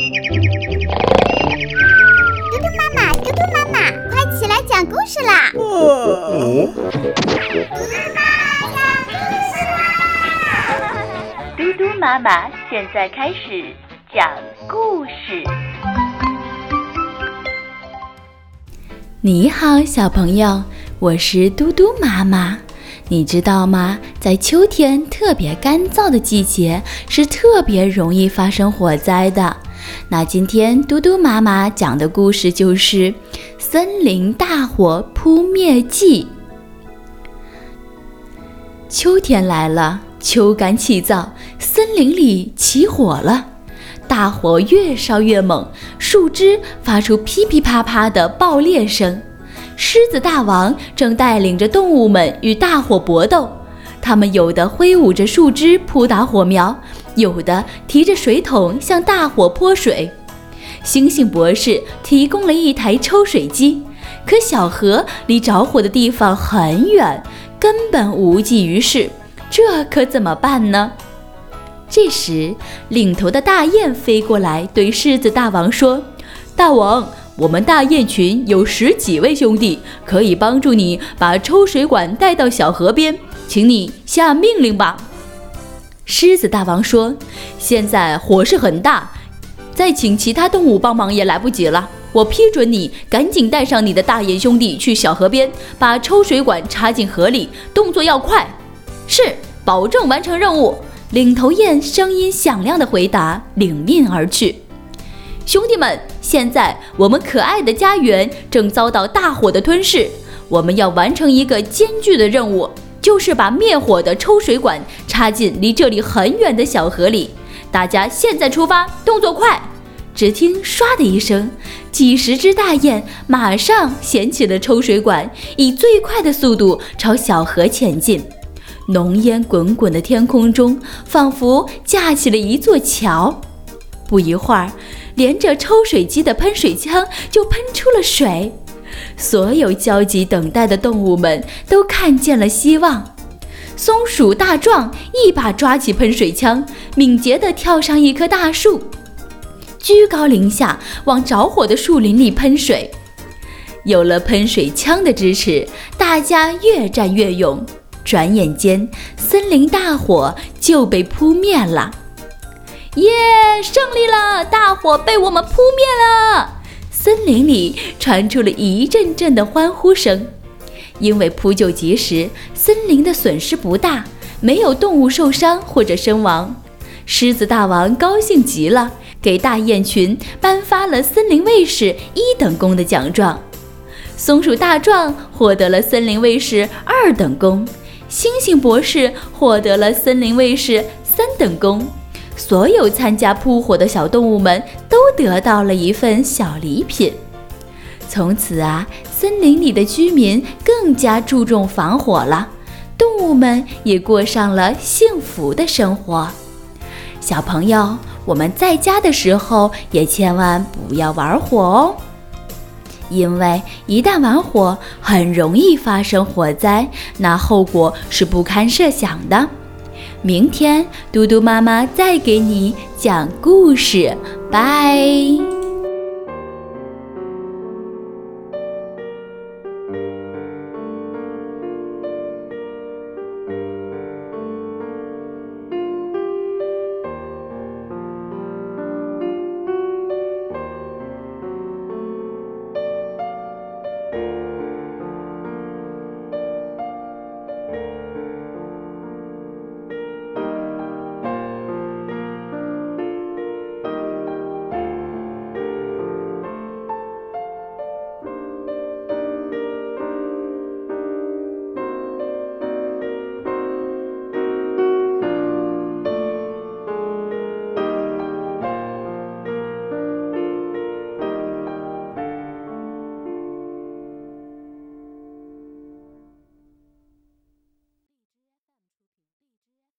嘟嘟妈妈，嘟嘟妈妈，快起来讲故事啦！嘟嘟妈妈现在开始讲故事。你好，小朋友，我是嘟嘟妈妈。你知道吗？在秋天特别干燥的季节，是特别容易发生火灾的。那今天嘟嘟妈妈讲的故事就是《森林大火扑灭记》。秋天来了，秋干气燥，森林里起火了，大火越烧越猛，树枝发出噼噼啪啪的爆裂声。狮子大王正带领着动物们与大火搏斗，他们有的挥舞着树枝扑打火苗，有的提着水桶向大火泼水。星星博士提供了一台抽水机，可小河离着火的地方很远，根本无济于事。这可怎么办呢？这时，领头的大雁飞过来，对狮子大王说：“大王。”我们大雁群有十几位兄弟，可以帮助你把抽水管带到小河边，请你下命令吧。狮子大王说：“现在火势很大，再请其他动物帮忙也来不及了。我批准你赶紧带上你的大雁兄弟去小河边，把抽水管插进河里，动作要快。是，保证完成任务。”领头雁声音响亮地回答，领命而去。兄弟们，现在我们可爱的家园正遭到大火的吞噬，我们要完成一个艰巨的任务，就是把灭火的抽水管插进离这里很远的小河里。大家现在出发，动作快！只听“唰”的一声，几十只大雁马上衔起了抽水管，以最快的速度朝小河前进。浓烟滚滚的天空中，仿佛架起了一座桥。不一会儿。连着抽水机的喷水枪就喷出了水，所有焦急等待的动物们都看见了希望。松鼠大壮一把抓起喷水枪，敏捷地跳上一棵大树，居高临下往着火的树林里喷水。有了喷水枪的支持，大家越战越勇。转眼间，森林大火就被扑灭了。耶！胜利了！大火被我们扑灭了。森林里传出了一阵阵的欢呼声。因为扑救及时，森林的损失不大，没有动物受伤或者身亡。狮子大王高兴极了，给大雁群颁发了森林卫士一等功的奖状。松鼠大壮获得了森林卫士二等功，猩猩博士获得了森林卫士三等功。所有参加扑火的小动物们都得到了一份小礼品。从此啊，森林里的居民更加注重防火了，动物们也过上了幸福的生活。小朋友，我们在家的时候也千万不要玩火哦，因为一旦玩火，很容易发生火灾，那后果是不堪设想的。明天，嘟嘟妈妈再给你讲故事，拜。